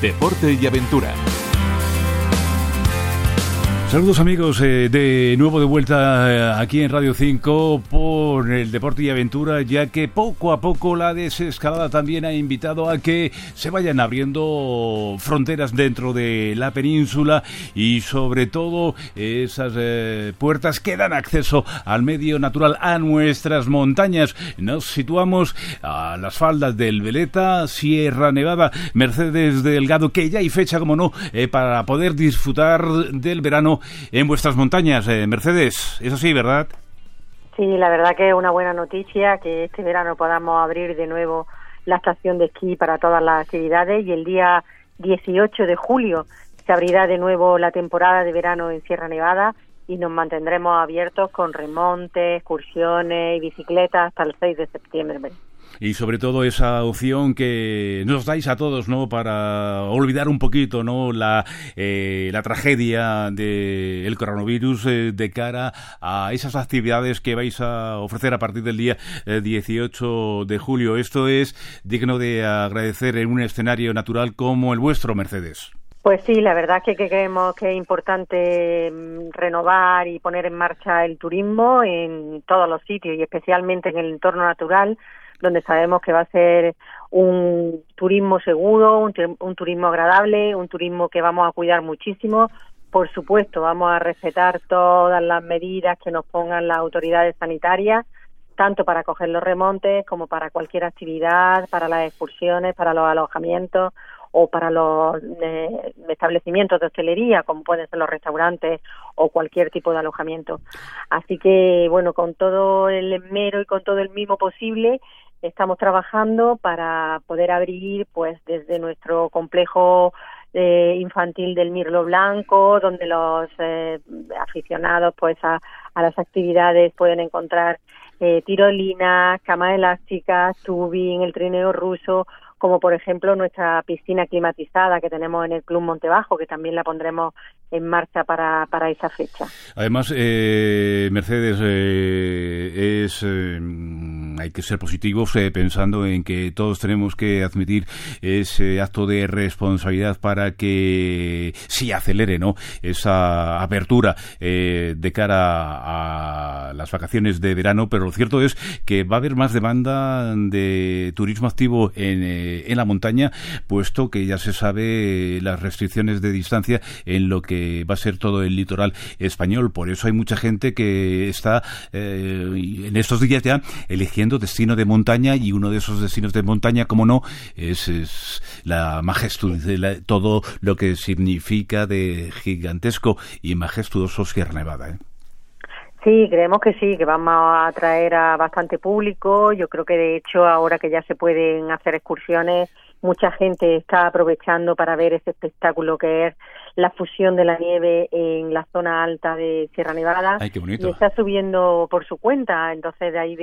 Deporte y Aventura. Saludos amigos, eh, de nuevo de vuelta eh, aquí en Radio 5 por el Deporte y Aventura, ya que poco a poco la desescalada también ha invitado a que se vayan abriendo fronteras dentro de la península y sobre todo esas eh, puertas que dan acceso al medio natural, a nuestras montañas. Nos situamos a las faldas del Veleta, Sierra Nevada, Mercedes Delgado, que ya hay fecha, como no, para poder disfrutar del verano en vuestras montañas, eh, Mercedes. Es así, ¿verdad? Sí, la verdad que es una buena noticia que este verano podamos abrir de nuevo la estación de esquí para todas las actividades y el día 18 de julio se abrirá de nuevo la temporada de verano en Sierra Nevada y nos mantendremos abiertos con remontes, excursiones y bicicletas hasta el 6 de septiembre y sobre todo esa opción que nos dais a todos, ¿no? Para olvidar un poquito, ¿no? La, eh, la tragedia del coronavirus eh, de cara a esas actividades que vais a ofrecer a partir del día 18 eh, de julio. Esto es digno de agradecer en un escenario natural como el vuestro, Mercedes. Pues sí, la verdad es que creemos que es importante mm, renovar y poner en marcha el turismo en todos los sitios y especialmente en el entorno natural donde sabemos que va a ser un turismo seguro, un, turismo agradable, un turismo que vamos a cuidar muchísimo. Por supuesto, vamos a respetar todas las medidas que nos pongan las autoridades sanitarias, tanto para coger los remontes como para cualquier actividad, para las excursiones, para los alojamientos o para los eh, establecimientos de hostelería, como pueden ser los restaurantes o cualquier tipo de alojamiento. Así que, bueno, con todo el esmero y con todo el mimo posible, estamos trabajando para poder abrir pues desde nuestro complejo eh, infantil del Mirlo Blanco, donde los eh, aficionados pues a, las actividades pueden encontrar eh, tirolinas, camas elásticas, tubing, el trineo ruso como por ejemplo nuestra piscina climatizada que tenemos en el Club Montebajo, que también la pondremos en marcha para, para esa fecha. Además, eh, Mercedes, eh, es eh, hay que ser positivos pensando en que todos tenemos que admitir ese acto de responsabilidad para que sí acelere ¿no? esa apertura de cara a las vacaciones de verano, pero lo cierto es que va a haber más demanda de turismo activo en en la montaña, puesto que ya se sabe las restricciones de distancia en lo que va a ser todo el litoral español. Por eso hay mucha gente que está eh, en estos días ya eligiendo destino de montaña y uno de esos destinos de montaña, como no, es, la majestuosidad, todo lo que significa de gigantesco y majestuoso Sierra Nevada. ¿eh? Sí, creemos que sí, que vamos a atraer a bastante público. Yo creo que de hecho ahora que ya se pueden hacer excursiones, mucha gente está aprovechando para ver ese espectáculo que es la fusión de la nieve en la zona alta de Sierra Nevada. Y está subiendo por su cuenta, entonces de ahí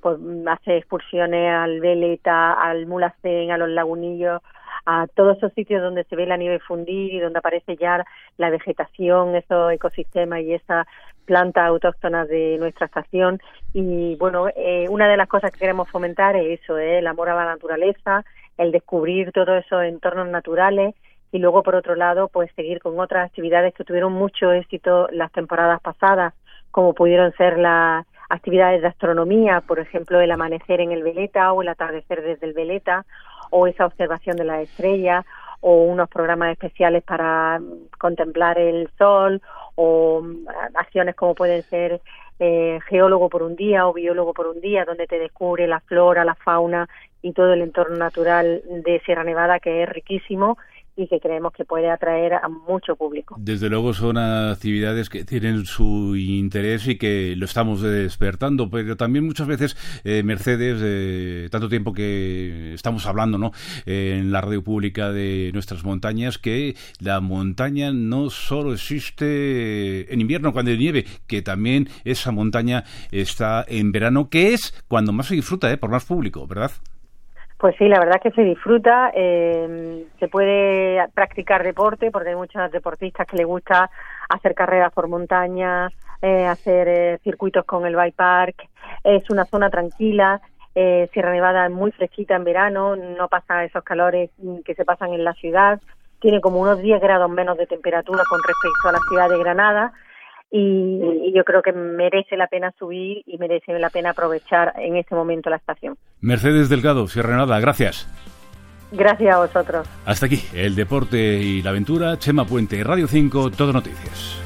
pues, hace excursiones al Veleta, al Mulacén, a los Lagunillos, a todos esos sitios donde se ve la nieve fundir y donde aparece ya la vegetación, esos ecosistemas y esa plantas autóctonas de nuestra estación. Y bueno, eh, una de las cosas que queremos fomentar es eso, ¿eh? el amor a la naturaleza, el descubrir todos esos entornos naturales y luego, por otro lado, pues seguir con otras actividades que tuvieron mucho éxito las temporadas pasadas, como pudieron ser las actividades de astronomía, por ejemplo, el amanecer en el Veleta o el atardecer desde el Veleta, o esa observación de las estrellas, o unos programas especiales para contemplar el sol o mm, acciones como pueden ser eh, geólogo por un día o biólogo por un día, donde te descubre la flora, la fauna y todo el entorno natural de Sierra Nevada, que es riquísimo y que creemos que puede atraer a mucho público. Desde luego son actividades que tienen su interés y que lo estamos despertando, pero también muchas veces, eh, Mercedes, eh, tanto tiempo que estamos hablando ¿no? en la radio pública de nuestras montañas, que la montaña no solo existe en invierno cuando hay nieve, que también esa montaña está en verano, que es cuando más se disfruta ¿eh? por más público, ¿verdad? Pues sí, la verdad es que se disfruta, eh, se puede practicar deporte porque hay muchos deportistas que les gusta hacer carreras por montaña, eh, hacer eh, circuitos con el bike park, es una zona tranquila, Sierra Nevada es muy fresquita en verano, no pasa esos calores que se pasan en la ciudad, tiene como unos 10 grados menos de temperatura con respecto a la ciudad de Granada y, yo creo que merece la pena subir y merece la pena aprovechar en este momento la estación. Mercedes Delgado, Sierra Granada, gracias. Gracias a vosotros. Hasta aquí, el deporte y la aventura. Chema Puente, Radio 5, Todo Noticias.